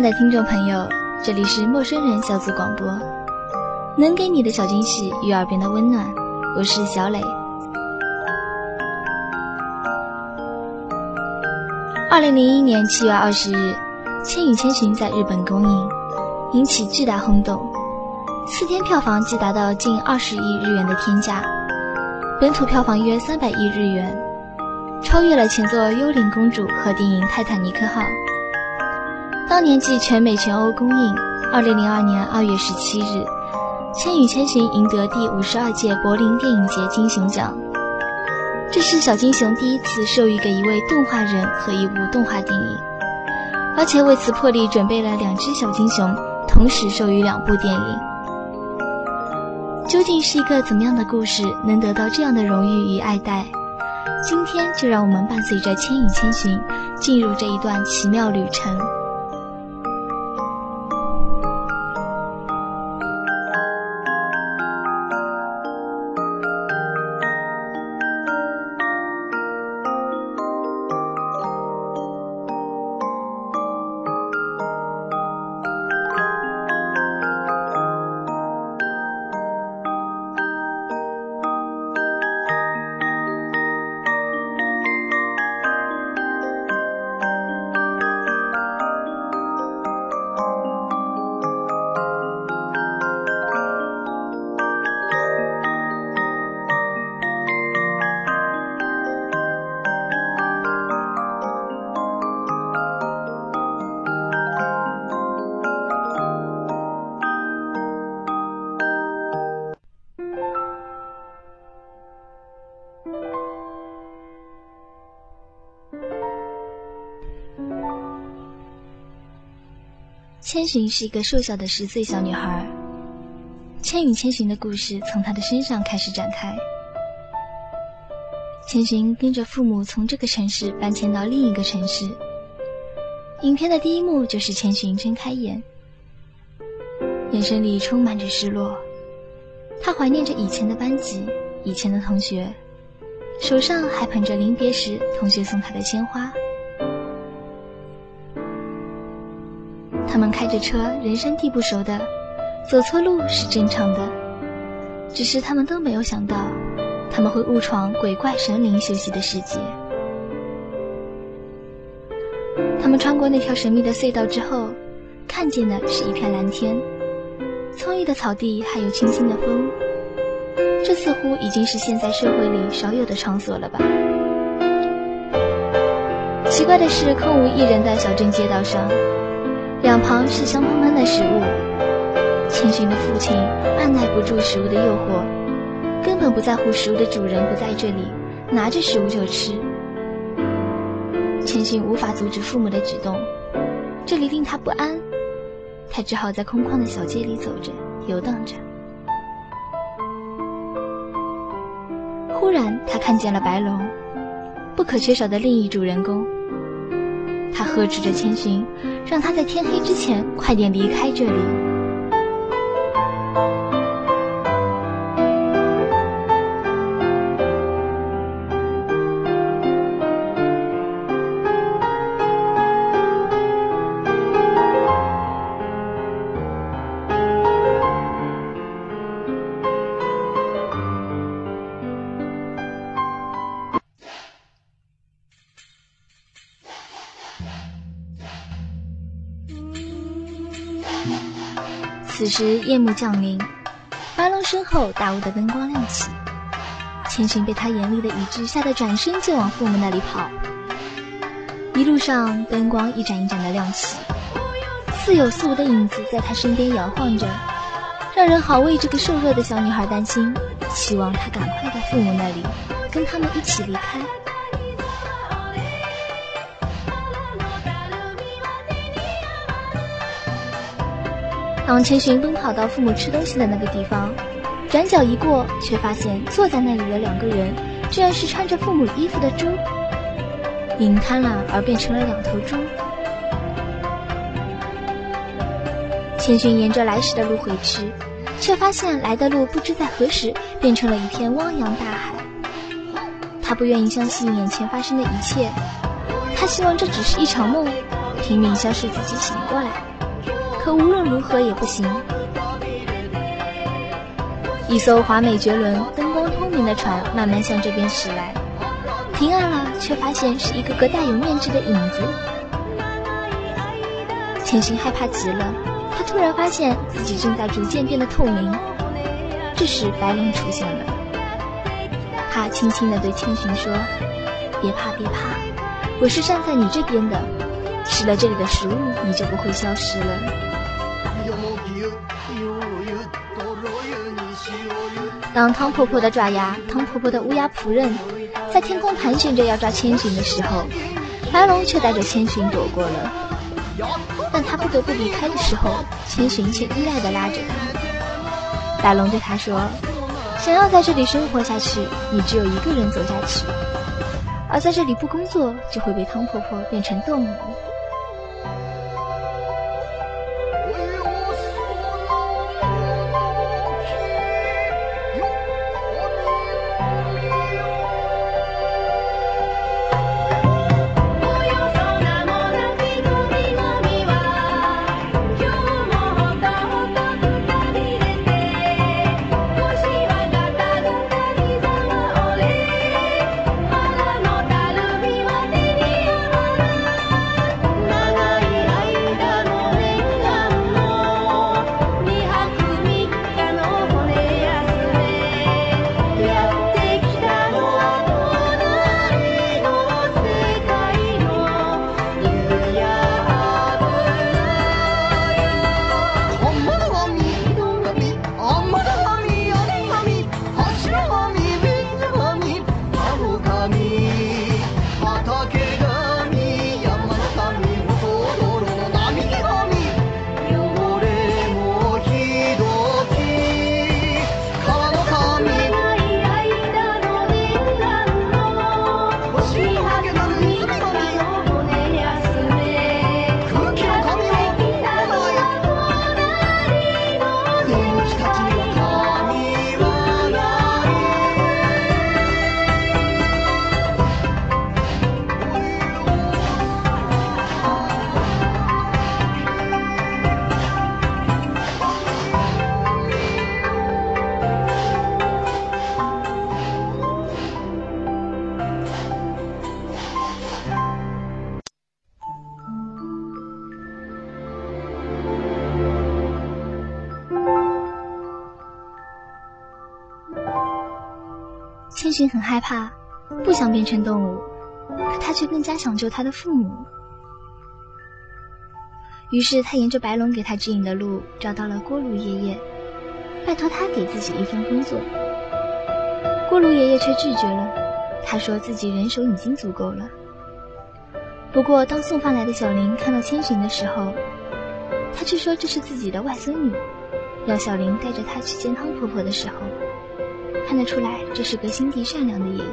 爱的听众朋友，这里是陌生人小组广播，能给你的小惊喜与耳边的温暖，我是小磊。二零零一年七月二十日，《千与千寻》在日本公映，引起巨大轰动，四天票房即达到近二十亿日元的天价，本土票房约三百亿日元，超越了前作《幽灵公主》和电影《泰坦尼克号》。当年继全美全欧公映。二零零二年二月十七日，《千与千寻》赢得第五十二届柏林电影节金熊奖。这是小金熊第一次授予给一位动画人和一部动画电影，而且为此破例准备了两只小金熊，同时授予两部电影。究竟是一个怎么样的故事，能得到这样的荣誉与爱戴？今天就让我们伴随着《千与千寻》，进入这一段奇妙旅程。千寻是一个瘦小的十岁小女孩。千与千寻的故事从她的身上开始展开。千寻跟着父母从这个城市搬迁到另一个城市。影片的第一幕就是千寻睁开眼，眼神里充满着失落。她怀念着以前的班级，以前的同学，手上还捧着临别时同学送她的鲜花。他们开着车，人生地不熟的，走错路是正常的。只是他们都没有想到，他们会误闯鬼怪神灵休息的世界。他们穿过那条神秘的隧道之后，看见的是一片蓝天，葱郁的草地，还有清新的风。这似乎已经是现在社会里少有的场所了吧？奇怪的是，空无一人的小镇街道上。两旁是香喷喷的食物，千寻的父亲按耐不住食物的诱惑，根本不在乎食物的主人不在这里，拿着食物就吃。千寻无法阻止父母的举动，这里令他不安，他只好在空旷的小街里走着，游荡着。忽然，他看见了白龙，不可缺少的另一主人公。他呵斥着千寻，让他在天黑之前快点离开这里。时夜幕降临，白龙身后大屋的灯光亮起，千寻被他严厉的语句吓得转身就往父母那里跑。一路上灯光一盏一盏的亮起，似有似无的影子在他身边摇晃着，让人好为这个瘦弱的小女孩担心，希望她赶快到父母那里，跟他们一起离开。当千寻奔跑到父母吃东西的那个地方，转角一过，却发现坐在那里的两个人，居然是穿着父母衣服的猪，因贪婪而变成了两头猪。千寻沿着来时的路回去，却发现来的路不知在何时变成了一片汪洋大海。他不愿意相信眼前发生的一切，他希望这只是一场梦，拼命想使自己醒过来，可无论如何也不行。一艘华美绝伦、灯光通明的船慢慢向这边驶来，停岸了，却发现是一个个带有面具的影子。千寻害怕极了，他突然发现自己正在逐渐变得透明。这时，白龙出现了。他轻轻地对千寻说：“别怕，别怕，我是站在你这边的。吃了这里的食物，你就不会消失了。”当汤婆婆的爪牙、汤婆婆的乌鸦仆人在天空盘旋着要抓千寻的时候，白龙却带着千寻躲过了。但他不得不离开的时候，千寻却依赖地拉着他。白龙对他说。想要在这里生活下去，你只有一个人走下去；而在这里不工作，就会被汤婆婆变成动物。千寻很害怕，不想变成动物，可他却更加想救他的父母。于是他沿着白龙给他指引的路，找到了锅炉爷爷，拜托他给自己一份工作。锅炉爷爷却拒绝了，他说自己人手已经足够了。不过当送饭来的小林看到千寻的时候，他却说这是自己的外孙女，要小林带着她去见汤婆婆的时候。看得出来，这是个心地善良的爷爷。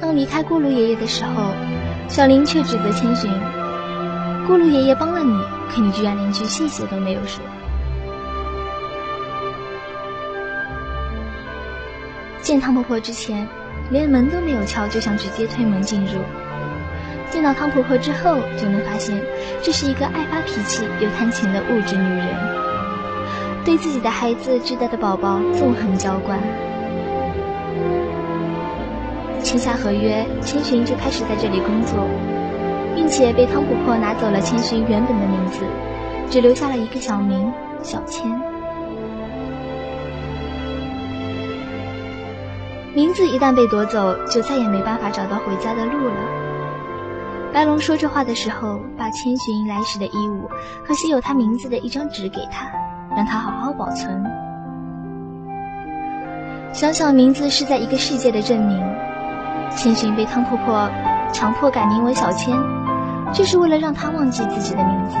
当离开锅炉爷爷的时候，小林却指责千寻：“锅炉爷爷帮了你，可你居然连句谢谢都没有说。”见汤婆婆之前，连门都没有敲，就想直接推门进入；见到汤婆婆之后，就能发现这是一个爱发脾气又贪钱的物质女人。对自己的孩子巨大的宝宝纵横浇灌，签下合约，千寻就开始在这里工作，并且被汤婆婆拿走了千寻原本的名字，只留下了一个小名小千。名字一旦被夺走，就再也没办法找到回家的路了。白龙说这话的时候，把千寻来时的衣物和写有他名字的一张纸给他。让他好好保存。想想名字是在一个世界的证明，千寻被汤婆婆强迫改名为小千，就是为了让他忘记自己的名字，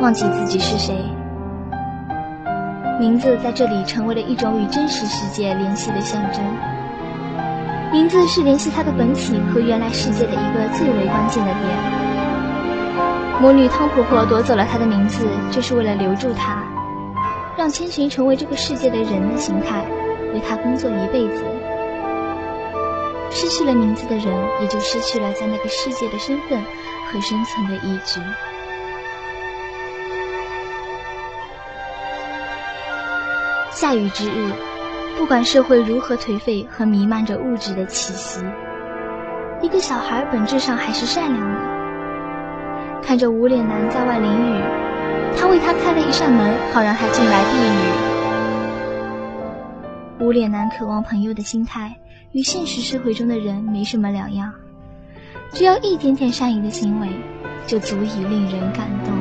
忘记自己是谁。名字在这里成为了一种与真实世界联系的象征。名字是联系他的本体和原来世界的一个最为关键的点。魔女汤婆婆夺走了他的名字，就是为了留住他，让千寻成为这个世界的人的形态，为他工作一辈子。失去了名字的人，也就失去了在那个世界的身份和生存的意志。下雨之日。不管社会如何颓废和弥漫着物质的气息，一个小孩本质上还是善良的。看着无脸男在外淋雨，他为他开了一扇门，好让他进来避雨。无脸男渴望朋友的心态，与现实社会中的人没什么两样。只要一点点善意的行为，就足以令人感动。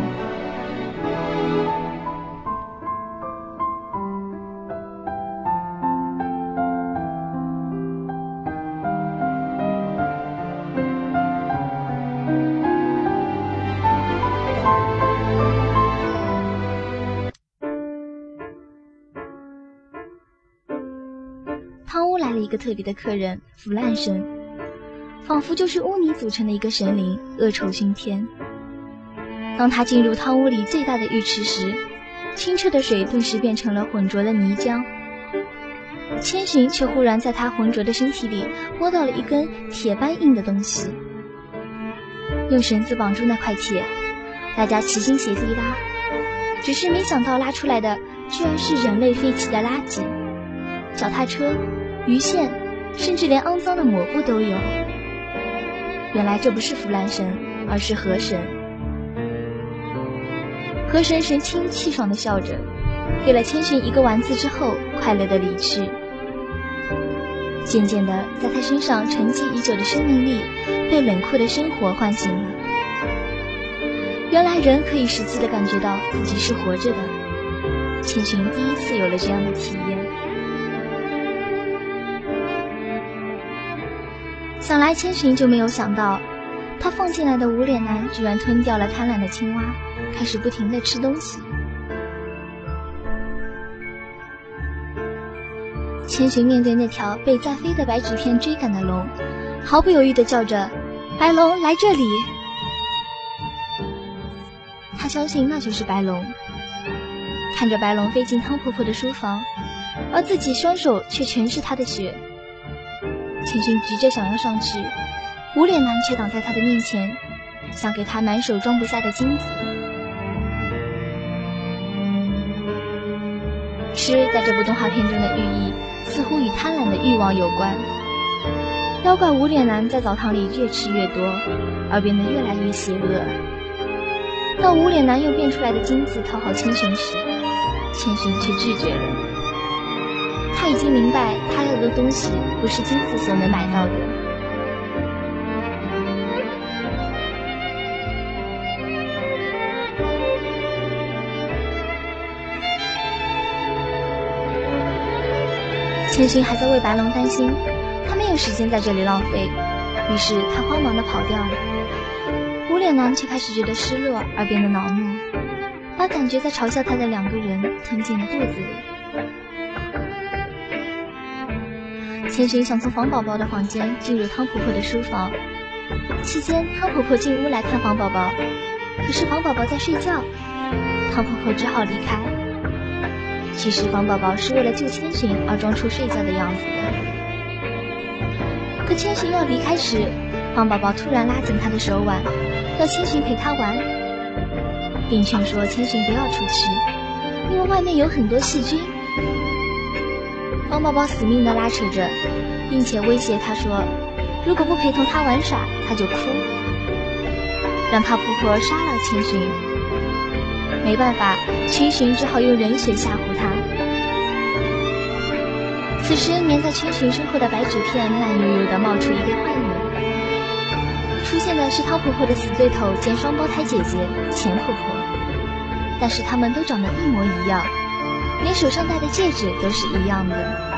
一个特别的客人，腐烂神，仿佛就是污泥组成的一个神灵，恶臭熏天。当他进入汤屋里最大的浴池时，清澈的水顿时变成了浑浊的泥浆。千寻却忽然在他浑浊的身体里摸到了一根铁般硬的东西，用绳子绑住那块铁，大家齐心协力拉，只是没想到拉出来的居然是人类废弃的垃圾，脚踏车。鱼线，甚至连肮脏的抹布都有。原来这不是腐烂神，而是河神。河神神清气爽地笑着，给了千寻一个丸子之后，快乐地离去。渐渐的，在他身上沉寂已久的生命力被冷酷的生活唤醒了。原来人可以实际地感觉到自己是活着的。千寻第一次有了这样的体验。想来千寻就没有想到，他放进来的无脸男居然吞掉了贪婪的青蛙，开始不停的吃东西。千寻面对那条被在飞的白纸片追赶的龙，毫不犹豫的叫着：“白龙，来这里！”他相信那就是白龙。看着白龙飞进汤婆婆的书房，而自己双手却全是他的血。千寻急着想要上去，无脸男却挡在他的面前，想给他满手装不下的金子。吃在这部动画片中的寓意，似乎与贪婪的欲望有关。妖怪无脸男在澡堂里越吃越多，而变得越来越邪恶。当无脸男用变出来的金子讨好千寻时，千寻却拒绝了。他已经明白，他要的东西不是金子所能买到的。千寻还在为白龙担心，他没有时间在这里浪费，于是他慌忙的跑掉了。无脸男却开始觉得失落而变得恼怒，把感觉在嘲笑他的两个人吞进了肚子里。千寻想从房宝宝的房间进入汤婆婆的书房，期间汤婆婆进屋来看房宝宝，可是房宝宝在睡觉，汤婆婆只好离开。其实房宝宝是为了救千寻而装出睡觉的样子的。可千寻要离开时，房宝宝突然拉紧她的手腕，要千寻陪他玩，并劝说千寻不要出去，因为外面有很多细菌。黄宝宝死命的拉扯着，并且威胁他说：“如果不陪同他玩耍，他就哭。”让他婆婆杀了千寻。没办法，千寻只好用人血吓唬他。此时，粘在千寻身后的白纸片慢悠悠的冒出一个幻影，出现的是汤婆婆的死对头兼双胞胎姐姐钱婆婆，但是他们都长得一模一样。连手上戴的戒指都是一样的。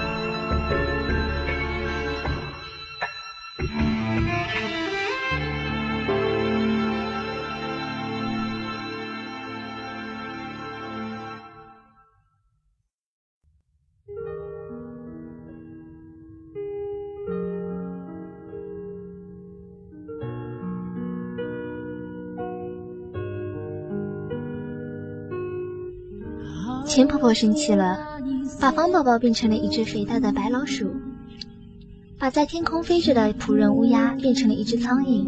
钱婆婆生气了，把方宝宝变成了一只肥大的白老鼠，把在天空飞着的仆人乌鸦变成了一只苍蝇，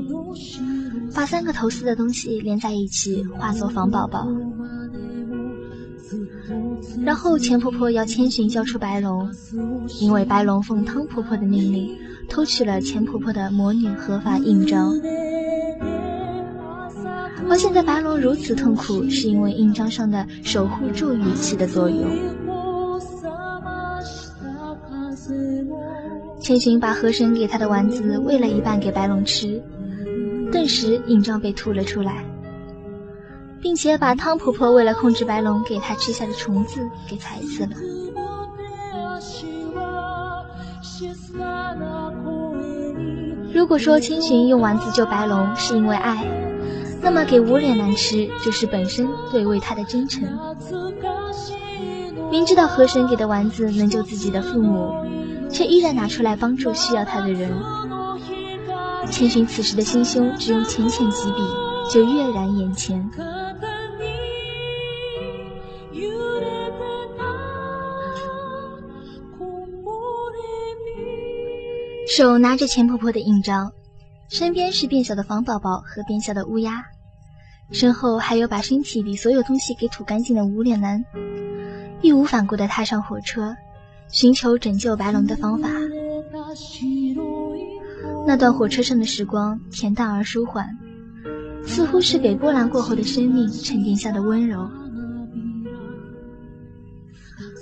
把三个头丝的东西连在一起化作方宝宝。然后钱婆婆要千寻交出白龙，因为白龙奉汤婆婆的命令偷取了钱婆婆的魔女合法印章。而现在白龙如此痛苦，是因为印章上的守护咒语起的作用。千寻把河神给他的丸子喂了一半给白龙吃，顿时印章被吐了出来。并且把汤婆婆为了控制白龙给他吃下的虫子给踩死了。如果说千寻用丸子救白龙是因为爱，那么给无脸男吃就是本身对为他的真诚。明知道河神给的丸子能救自己的父母，却依然拿出来帮助需要他的人。千寻此时的心胸，只用浅浅几笔就跃然眼前。手拿着钱婆婆的印章，身边是变小的房宝宝和变小的乌鸦，身后还有把身体里所有东西给吐干净的无脸男，义无反顾地踏上火车，寻求拯救白龙的方法。那段火车上的时光恬淡而舒缓，似乎是给波澜过后的生命沉淀下的温柔。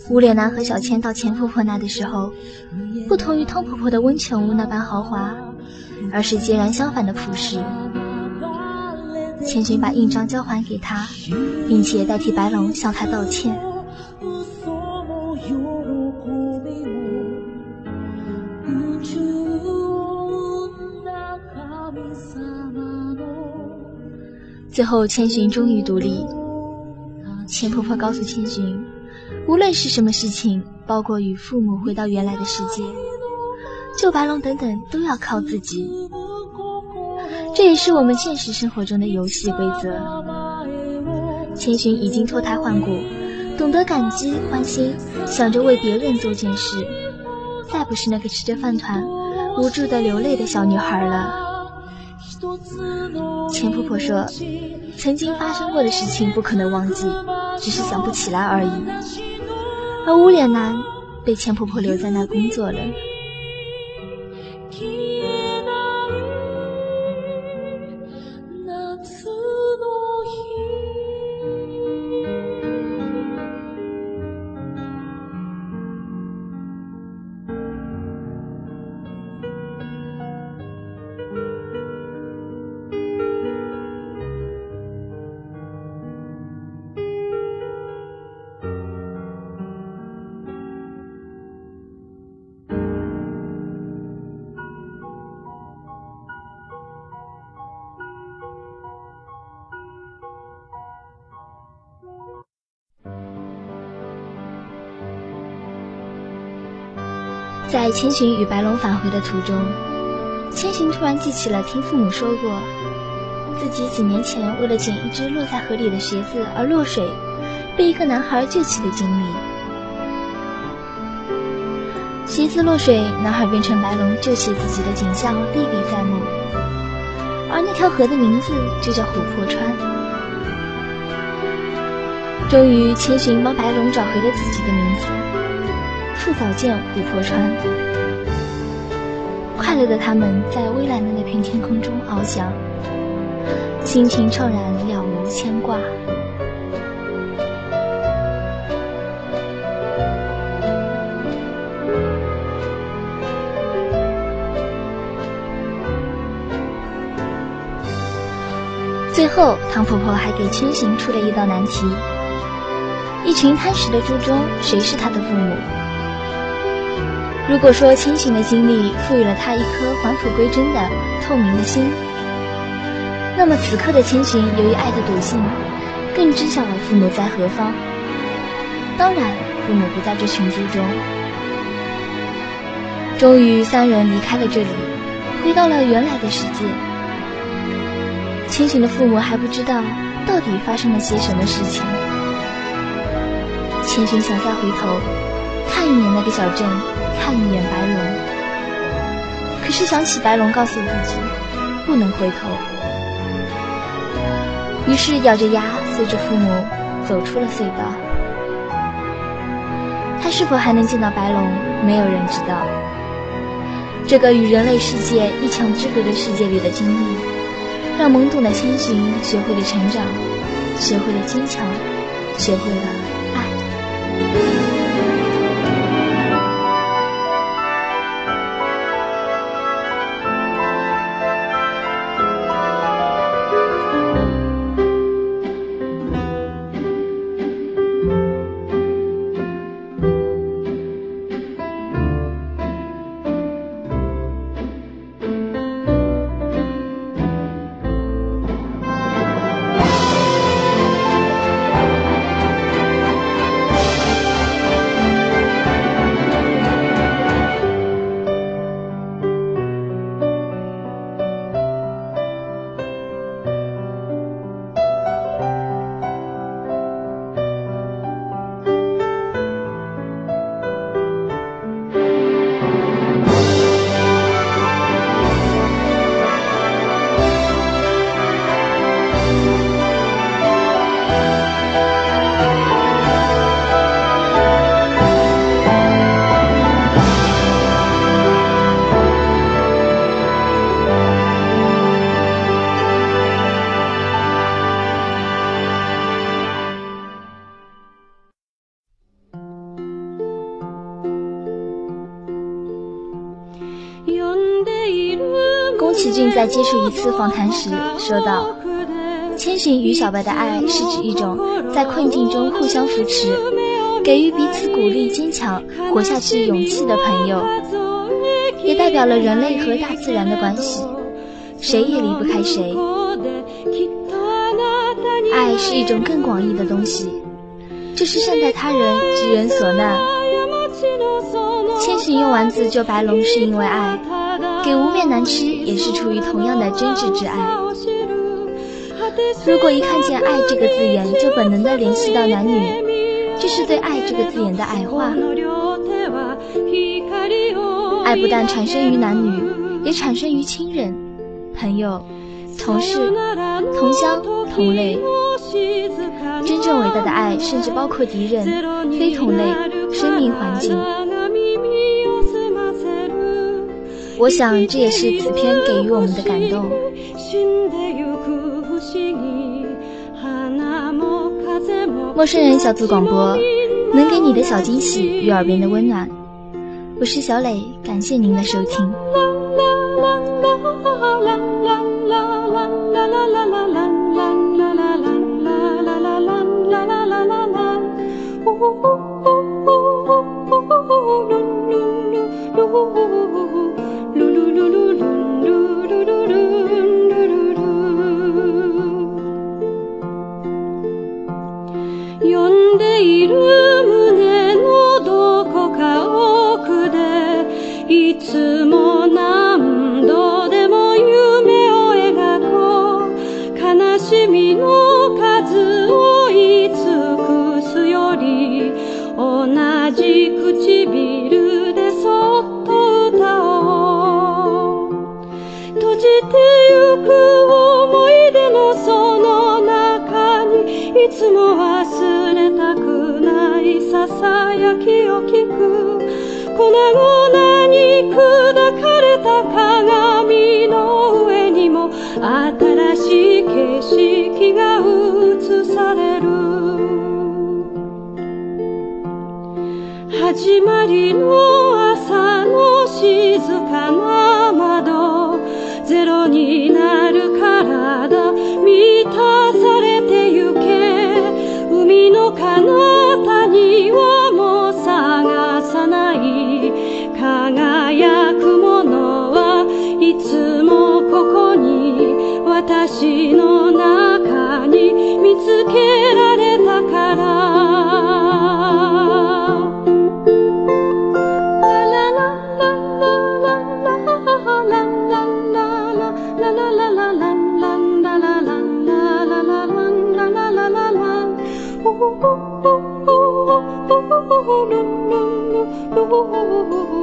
无脸男和小千到钱婆婆那的时候，不同于汤婆婆的温泉屋那般豪华，而是截然相反的朴实。千寻把印章交还给他，并且代替白龙向他道歉。最后，千寻终于独立。钱婆婆告诉千寻。无论是什么事情，包括与父母回到原来的世界、救白龙等等，都要靠自己。这也是我们现实生活中的游戏规则。千寻已经脱胎换骨，懂得感激、欢心，想着为别人做件事，再不是那个吃着饭团、无助的流泪的小女孩了。钱婆婆说：“曾经发生过的事情不可能忘记，只是想不起来而已。”而无脸男被钱婆婆留在那工作了。在千寻与白龙返回的途中，千寻突然记起了听父母说过，自己几年前为了捡一只落在河里的鞋子而落水，被一个男孩救起的经历。鞋子落水，男孩变成白龙救起自己的景象历历在目，而那条河的名字就叫琥珀川。终于，千寻帮白龙找回了自己的名字。树早见琥珀川，快乐的他们在蔚蓝的那片天空中翱翔，心情怅然，了无牵挂。最后，唐婆婆还给千寻出了一道难题：一群贪食的猪中，谁是她的父母？如果说千寻的经历赋予了他一颗返璞归真的透明的心，那么此刻的千寻由于爱的笃信，更知晓了父母在何方。当然，父母不在这群猪中。终于，三人离开了这里，回到了原来的世界。千寻的父母还不知道到底发生了些什么事情。千寻想再回头看一眼那个小镇，看一眼白龙，可是想起白龙告诉自己不能回头，于是咬着牙随着父母走出了隧道。他是否还能见到白龙，没有人知道。这个与人类世界一墙之隔的世界里的经历，让懵懂的千寻学会了成长，学会了坚强，学会了爱。接受一次访谈时说道：“千寻与小白的爱是指一种在困境中互相扶持，给予彼此鼓励、坚强活下去勇气的朋友，也代表了人类和大自然的关系，谁也离不开谁。爱是一种更广义的东西，这是善待他人、知人所难。千寻用丸子救白龙是因为爱。”给无面男吃也是出于同样的真挚之爱。如果一看见“爱”这个字眼就本能的联系到男女，这是对“爱”这个字眼的矮化。爱不但产生于男女，也产生于亲人、朋友、同事、同乡、同类。真正伟大的爱，甚至包括敌人、非同类、生命环境。我想，这也是此片给予我们的感动。陌生人小组广播，能给你的小惊喜与耳边的温暖。我是小磊，感谢您的收听。啦啦啦啦てゆく思い出のその中にいつも忘れたくないささやきを聞く。粉々に砕かれた鏡の上にも新しい景色が映される。始まりの朝の静かな満たされてゆけ。海の彼方にはもう探さない。輝くものはいつもここに。私の中に見つけられたから。Ooh.